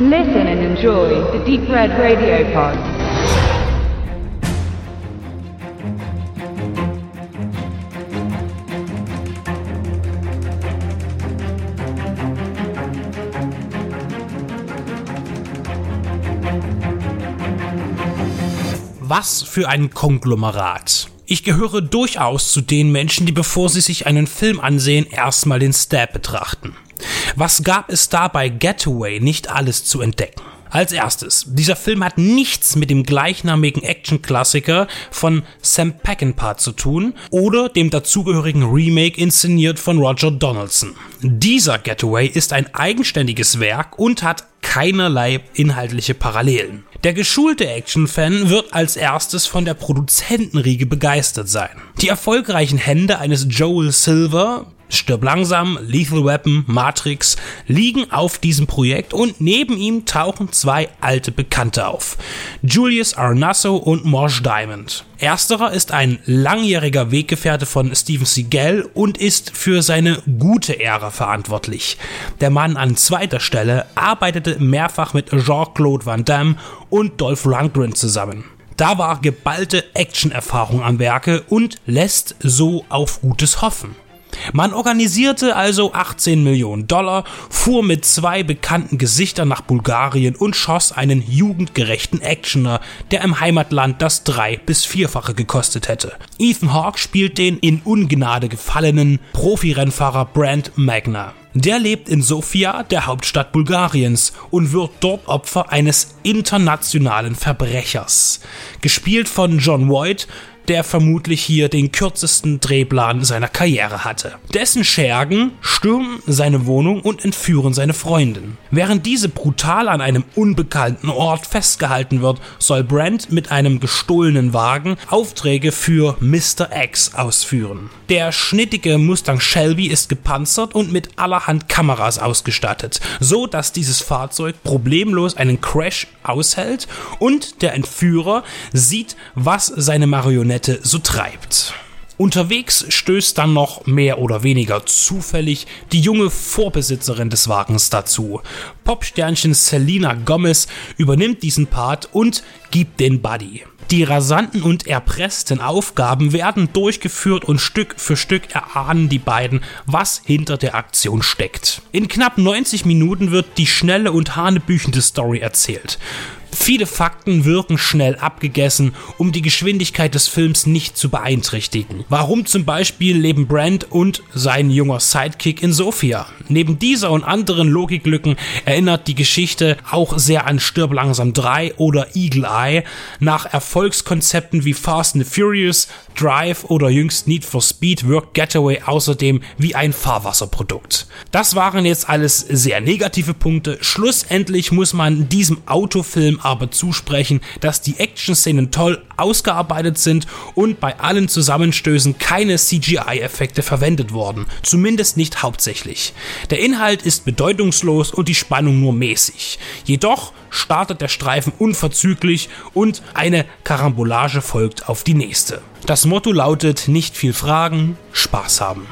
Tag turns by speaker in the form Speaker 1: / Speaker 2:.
Speaker 1: Listen and enjoy the Deep Red Radio Pod.
Speaker 2: Was für ein Konglomerat. Ich gehöre durchaus zu den Menschen, die bevor sie sich einen Film ansehen, erstmal den Stab betrachten. Was gab es da bei Getaway nicht alles zu entdecken? Als erstes, dieser Film hat nichts mit dem gleichnamigen Action-Klassiker von Sam Peckinpah zu tun oder dem dazugehörigen Remake inszeniert von Roger Donaldson. Dieser Getaway ist ein eigenständiges Werk und hat keinerlei inhaltliche Parallelen. Der geschulte Action-Fan wird als erstes von der Produzentenriege begeistert sein. Die erfolgreichen Hände eines Joel Silver Stirb langsam, Lethal Weapon, Matrix liegen auf diesem Projekt und neben ihm tauchen zwei alte Bekannte auf. Julius Arnasso und Mosh Diamond. Ersterer ist ein langjähriger Weggefährte von Steven Seagal und ist für seine gute Ära verantwortlich. Der Mann an zweiter Stelle arbeitete mehrfach mit Jean-Claude Van Damme und Dolph Lundgren zusammen. Da war geballte Action-Erfahrung am Werke und lässt so auf Gutes hoffen. Man organisierte also 18 Millionen Dollar, fuhr mit zwei bekannten Gesichtern nach Bulgarien und schoss einen jugendgerechten Actioner, der im Heimatland das drei- bis vierfache gekostet hätte. Ethan Hawke spielt den in Ungnade gefallenen Profirennfahrer Brand Magna. Der lebt in Sofia, der Hauptstadt Bulgariens, und wird dort Opfer eines internationalen Verbrechers. Gespielt von John Voight, der vermutlich hier den kürzesten Drehplan seiner Karriere hatte. Dessen Schergen stürmen seine Wohnung und entführen seine Freundin. Während diese brutal an einem unbekannten Ort festgehalten wird, soll Brent mit einem gestohlenen Wagen Aufträge für Mr. X ausführen. Der schnittige Mustang Shelby ist gepanzert und mit allerhand Kameras ausgestattet, so dass dieses Fahrzeug problemlos einen Crash aushält und der Entführer sieht, was seine Marionette so treibt. Unterwegs stößt dann noch mehr oder weniger zufällig die junge Vorbesitzerin des Wagens dazu. Popsternchen Selena Gomez übernimmt diesen Part und gibt den Buddy. Die rasanten und erpressten Aufgaben werden durchgeführt und Stück für Stück erahnen die beiden, was hinter der Aktion steckt. In knapp 90 Minuten wird die schnelle und hanebüchende Story erzählt. Viele Fakten wirken schnell abgegessen, um die Geschwindigkeit des Films nicht zu beeinträchtigen. Warum zum Beispiel leben Brand und sein junger Sidekick in Sofia? Neben dieser und anderen Logiklücken erinnert die Geschichte auch sehr an Stirb langsam 3 oder Eagle Eye. Nach Erfolgskonzepten wie Fast and Furious, Drive oder jüngst Need for Speed wirkt Getaway außerdem wie ein Fahrwasserprodukt. Das waren jetzt alles sehr negative Punkte. Schlussendlich muss man diesem Autofilm aber zusprechen, dass die Action-Szenen toll ausgearbeitet sind und bei allen Zusammenstößen keine CGI-Effekte verwendet wurden, zumindest nicht hauptsächlich. Der Inhalt ist bedeutungslos und die Spannung nur mäßig. Jedoch startet der Streifen unverzüglich und eine Karambolage folgt auf die nächste. Das Motto lautet nicht viel fragen, Spaß haben.